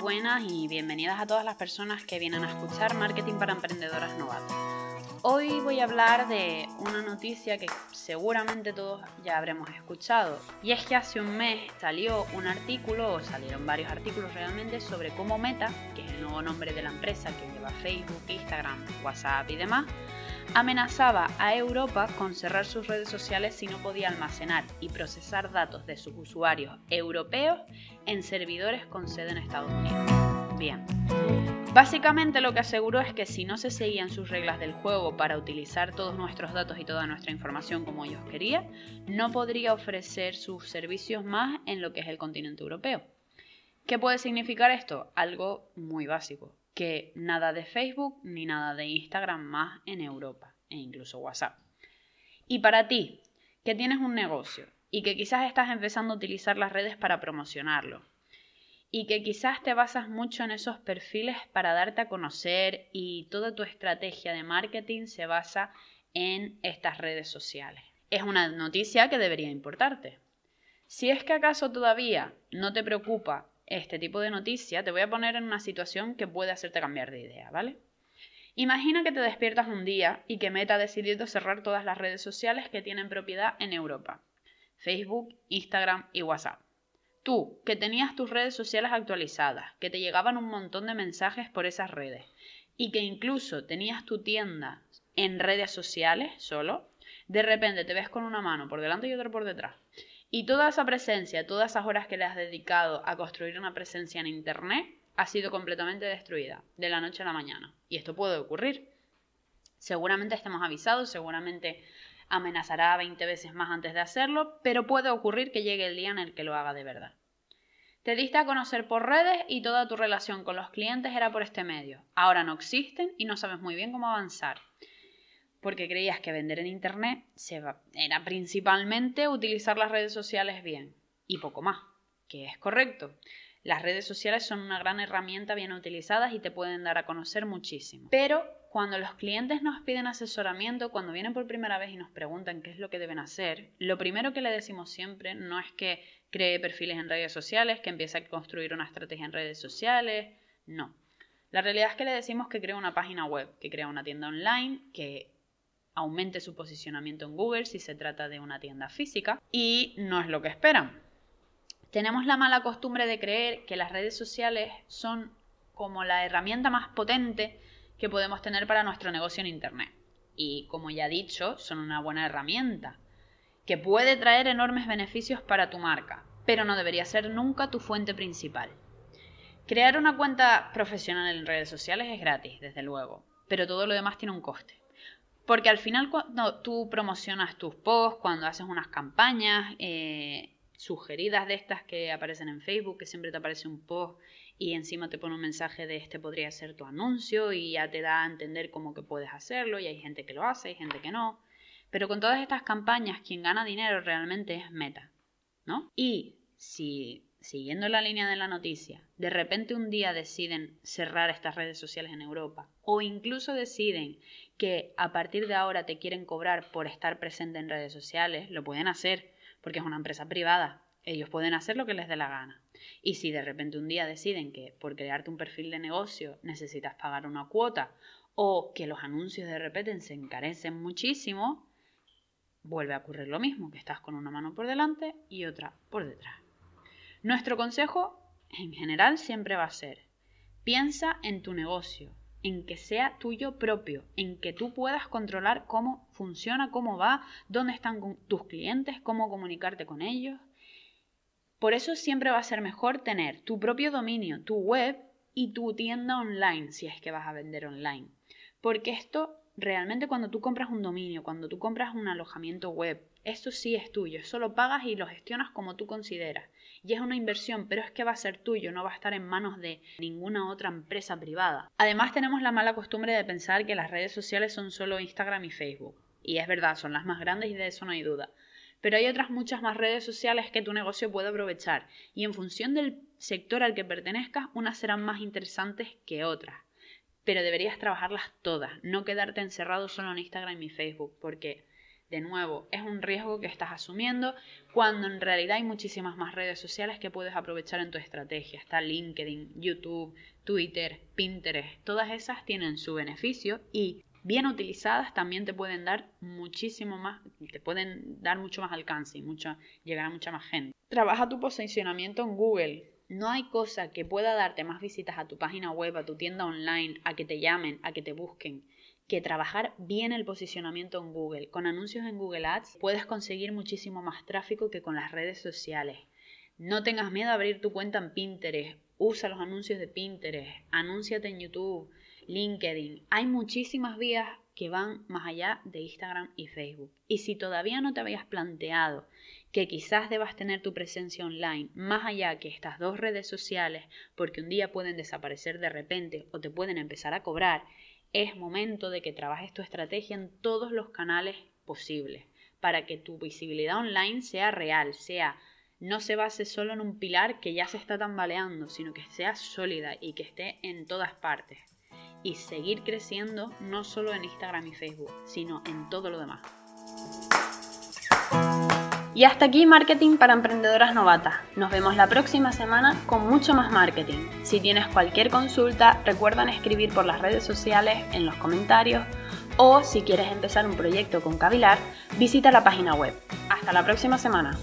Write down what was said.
buenas y bienvenidas a todas las personas que vienen a escuchar Marketing para Emprendedoras Novatas. Hoy voy a hablar de una noticia que seguramente todos ya habremos escuchado. Y es que hace un mes salió un artículo, o salieron varios artículos realmente, sobre cómo Meta, que es el nuevo nombre de la empresa que lleva Facebook, Instagram, WhatsApp y demás, amenazaba a Europa con cerrar sus redes sociales si no podía almacenar y procesar datos de sus usuarios europeos en servidores con sede en Estados Unidos. Bien. Básicamente lo que aseguró es que si no se seguían sus reglas del juego para utilizar todos nuestros datos y toda nuestra información como ellos querían, no podría ofrecer sus servicios más en lo que es el continente europeo. ¿Qué puede significar esto? Algo muy básico que nada de Facebook ni nada de Instagram más en Europa e incluso WhatsApp. Y para ti, que tienes un negocio y que quizás estás empezando a utilizar las redes para promocionarlo y que quizás te basas mucho en esos perfiles para darte a conocer y toda tu estrategia de marketing se basa en estas redes sociales. Es una noticia que debería importarte. Si es que acaso todavía no te preocupa este tipo de noticia, te voy a poner en una situación que puede hacerte cambiar de idea, ¿vale? Imagina que te despiertas un día y que Meta ha decidido cerrar todas las redes sociales que tienen propiedad en Europa. Facebook, Instagram y WhatsApp. Tú, que tenías tus redes sociales actualizadas, que te llegaban un montón de mensajes por esas redes y que incluso tenías tu tienda en redes sociales solo, de repente te ves con una mano por delante y otra por detrás y toda esa presencia, todas esas horas que le has dedicado a construir una presencia en Internet, ha sido completamente destruida de la noche a la mañana. Y esto puede ocurrir. Seguramente estemos avisados, seguramente amenazará 20 veces más antes de hacerlo, pero puede ocurrir que llegue el día en el que lo haga de verdad. Te diste a conocer por redes y toda tu relación con los clientes era por este medio. Ahora no existen y no sabes muy bien cómo avanzar porque creías que vender en Internet era principalmente utilizar las redes sociales bien y poco más, que es correcto. Las redes sociales son una gran herramienta bien utilizadas y te pueden dar a conocer muchísimo. Pero cuando los clientes nos piden asesoramiento, cuando vienen por primera vez y nos preguntan qué es lo que deben hacer, lo primero que le decimos siempre no es que cree perfiles en redes sociales, que empiece a construir una estrategia en redes sociales, no. La realidad es que le decimos que crea una página web, que crea una tienda online, que aumente su posicionamiento en Google si se trata de una tienda física y no es lo que esperan. Tenemos la mala costumbre de creer que las redes sociales son como la herramienta más potente que podemos tener para nuestro negocio en Internet. Y como ya he dicho, son una buena herramienta que puede traer enormes beneficios para tu marca, pero no debería ser nunca tu fuente principal. Crear una cuenta profesional en redes sociales es gratis, desde luego, pero todo lo demás tiene un coste. Porque al final cuando tú promocionas tus posts, cuando haces unas campañas eh, sugeridas de estas que aparecen en Facebook, que siempre te aparece un post y encima te pone un mensaje de este podría ser tu anuncio y ya te da a entender cómo que puedes hacerlo y hay gente que lo hace, hay gente que no. Pero con todas estas campañas, quien gana dinero realmente es Meta, ¿no? Y si siguiendo la línea de la noticia, de repente un día deciden cerrar estas redes sociales en Europa o incluso deciden que a partir de ahora te quieren cobrar por estar presente en redes sociales, lo pueden hacer porque es una empresa privada. Ellos pueden hacer lo que les dé la gana. Y si de repente un día deciden que por crearte un perfil de negocio necesitas pagar una cuota o que los anuncios de repente se encarecen muchísimo, vuelve a ocurrir lo mismo, que estás con una mano por delante y otra por detrás. Nuestro consejo en general siempre va a ser, piensa en tu negocio, en que sea tuyo propio, en que tú puedas controlar cómo funciona, cómo va, dónde están tus clientes, cómo comunicarte con ellos. Por eso siempre va a ser mejor tener tu propio dominio, tu web y tu tienda online, si es que vas a vender online. Porque esto realmente cuando tú compras un dominio, cuando tú compras un alojamiento web, esto sí es tuyo, solo pagas y lo gestionas como tú consideras y es una inversión, pero es que va a ser tuyo, no va a estar en manos de ninguna otra empresa privada. Además tenemos la mala costumbre de pensar que las redes sociales son solo Instagram y Facebook. Y es verdad, son las más grandes y de eso no hay duda. Pero hay otras muchas más redes sociales que tu negocio puede aprovechar y en función del sector al que pertenezcas, unas serán más interesantes que otras. Pero deberías trabajarlas todas, no quedarte encerrado solo en Instagram y Facebook, porque de nuevo, es un riesgo que estás asumiendo cuando en realidad hay muchísimas más redes sociales que puedes aprovechar en tu estrategia. Está LinkedIn, YouTube, Twitter, Pinterest. Todas esas tienen su beneficio y bien utilizadas también te pueden dar muchísimo más, te pueden dar mucho más alcance y mucho, llegar a mucha más gente. Trabaja tu posicionamiento en Google. No hay cosa que pueda darte más visitas a tu página web, a tu tienda online, a que te llamen, a que te busquen que trabajar bien el posicionamiento en Google. Con anuncios en Google Ads puedes conseguir muchísimo más tráfico que con las redes sociales. No tengas miedo a abrir tu cuenta en Pinterest. Usa los anuncios de Pinterest. Anúnciate en YouTube, LinkedIn. Hay muchísimas vías que van más allá de Instagram y Facebook. Y si todavía no te habías planteado que quizás debas tener tu presencia online más allá que estas dos redes sociales, porque un día pueden desaparecer de repente o te pueden empezar a cobrar, es momento de que trabajes tu estrategia en todos los canales posibles para que tu visibilidad online sea real, sea no se base solo en un pilar que ya se está tambaleando, sino que sea sólida y que esté en todas partes. Y seguir creciendo no solo en Instagram y Facebook, sino en todo lo demás. Y hasta aquí Marketing para Emprendedoras Novatas. Nos vemos la próxima semana con mucho más marketing. Si tienes cualquier consulta, recuerda escribir por las redes sociales, en los comentarios o si quieres empezar un proyecto con Cavilar, visita la página web. Hasta la próxima semana.